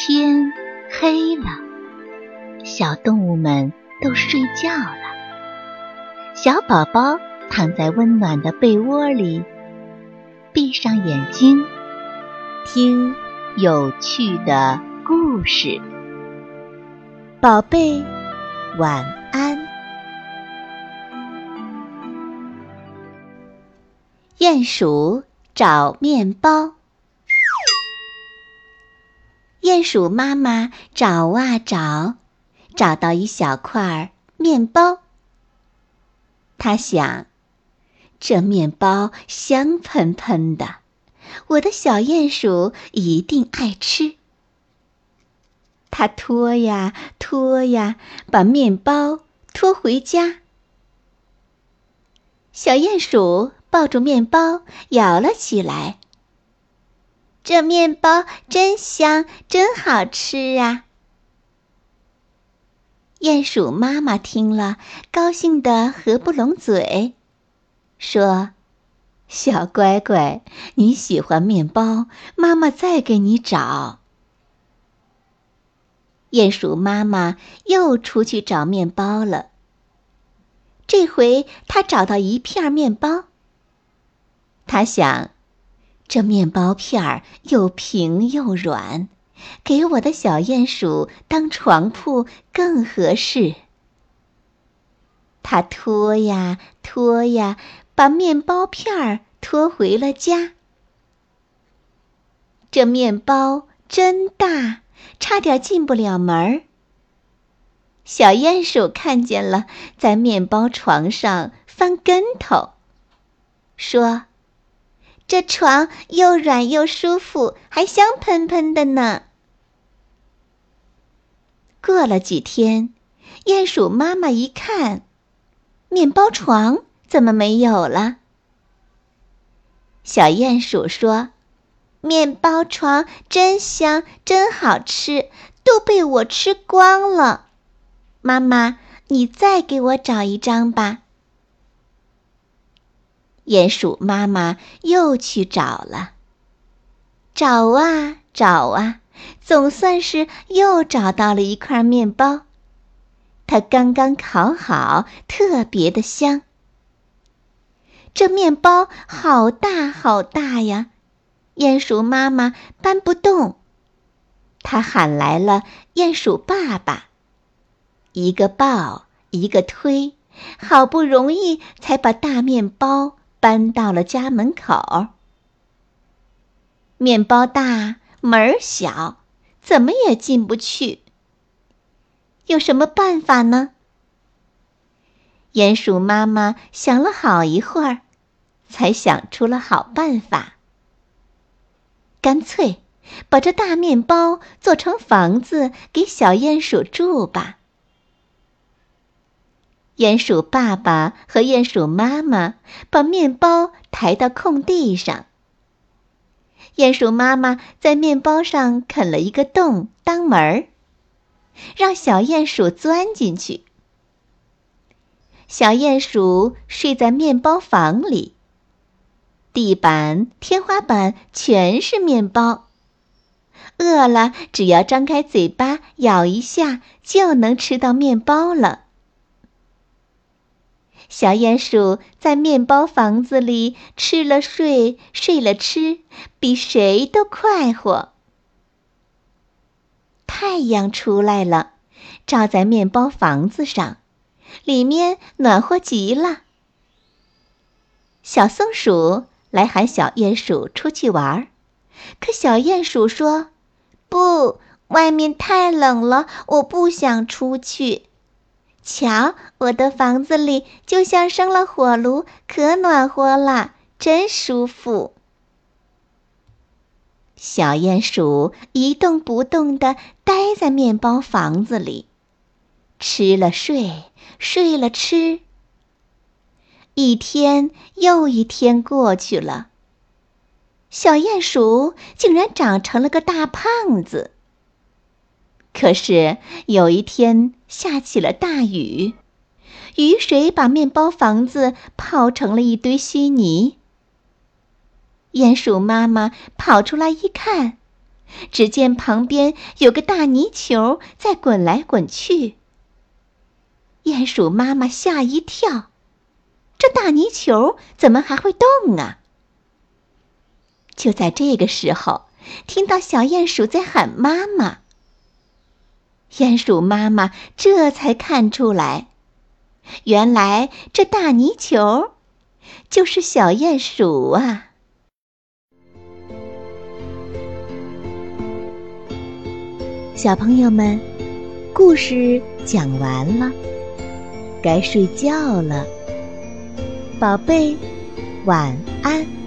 天黑了，小动物们都睡觉了。小宝宝躺在温暖的被窝里，闭上眼睛，听有趣的故事。宝贝，晚安。鼹鼠找面包。鼹鼠妈妈找啊找，找到一小块面包。他想，这面包香喷喷的，我的小鼹鼠一定爱吃。他拖呀拖呀，把面包拖回家。小鼹鼠抱住面包，咬了起来。这面包真香，真好吃啊！鼹鼠妈妈听了，高兴得合不拢嘴，说：“小乖乖，你喜欢面包，妈妈再给你找。”鼹鼠妈妈又出去找面包了。这回他找到一片面包，他想。这面包片儿又平又软，给我的小鼹鼠当床铺更合适。他拖呀拖呀，把面包片儿拖回了家。这面包真大，差点进不了门儿。小鼹鼠看见了，在面包床上翻跟头，说。这床又软又舒服，还香喷喷的呢。过了几天，鼹鼠妈妈一看，面包床怎么没有了？小鼹鼠说：“面包床真香，真好吃，都被我吃光了。妈妈，你再给我找一张吧。”鼹鼠妈妈又去找了，找啊找啊，总算是又找到了一块面包。它刚刚烤好，特别的香。这面包好大好大呀，鼹鼠妈妈搬不动。它喊来了鼹鼠爸爸，一个抱，一个推，好不容易才把大面包。搬到了家门口。面包大，门儿小，怎么也进不去。有什么办法呢？鼹鼠妈妈想了好一会儿，才想出了好办法。干脆把这大面包做成房子，给小鼹鼠住吧。鼹鼠爸爸和鼹鼠妈妈把面包抬到空地上。鼹鼠妈妈在面包上啃了一个洞当门儿，让小鼹鼠钻进去。小鼹鼠睡在面包房里，地板、天花板全是面包。饿了，只要张开嘴巴咬一下，就能吃到面包了。小鼹鼠在面包房子里吃了睡，睡了吃，比谁都快活。太阳出来了，照在面包房子上，里面暖和极了。小松鼠来喊小鼹鼠出去玩儿，可小鼹鼠说：“不，外面太冷了，我不想出去。”瞧，我的房子里就像生了火炉，可暖和了，真舒服。小鼹鼠一动不动地待在面包房子里，吃了睡，睡了吃。一天又一天过去了，小鼹鼠竟然长成了个大胖子。可是有一天下起了大雨，雨水把面包房子泡成了一堆稀泥。鼹鼠妈妈跑出来一看，只见旁边有个大泥球在滚来滚去。鼹鼠妈妈吓一跳，这大泥球怎么还会动啊？就在这个时候，听到小鼹鼠在喊妈妈。鼹鼠妈妈这才看出来，原来这大泥球就是小鼹鼠啊！小朋友们，故事讲完了，该睡觉了，宝贝，晚安。